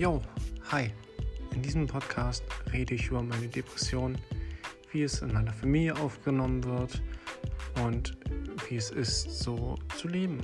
Yo, hi. In diesem Podcast rede ich über meine Depression, wie es in meiner Familie aufgenommen wird und wie es ist, so zu leben.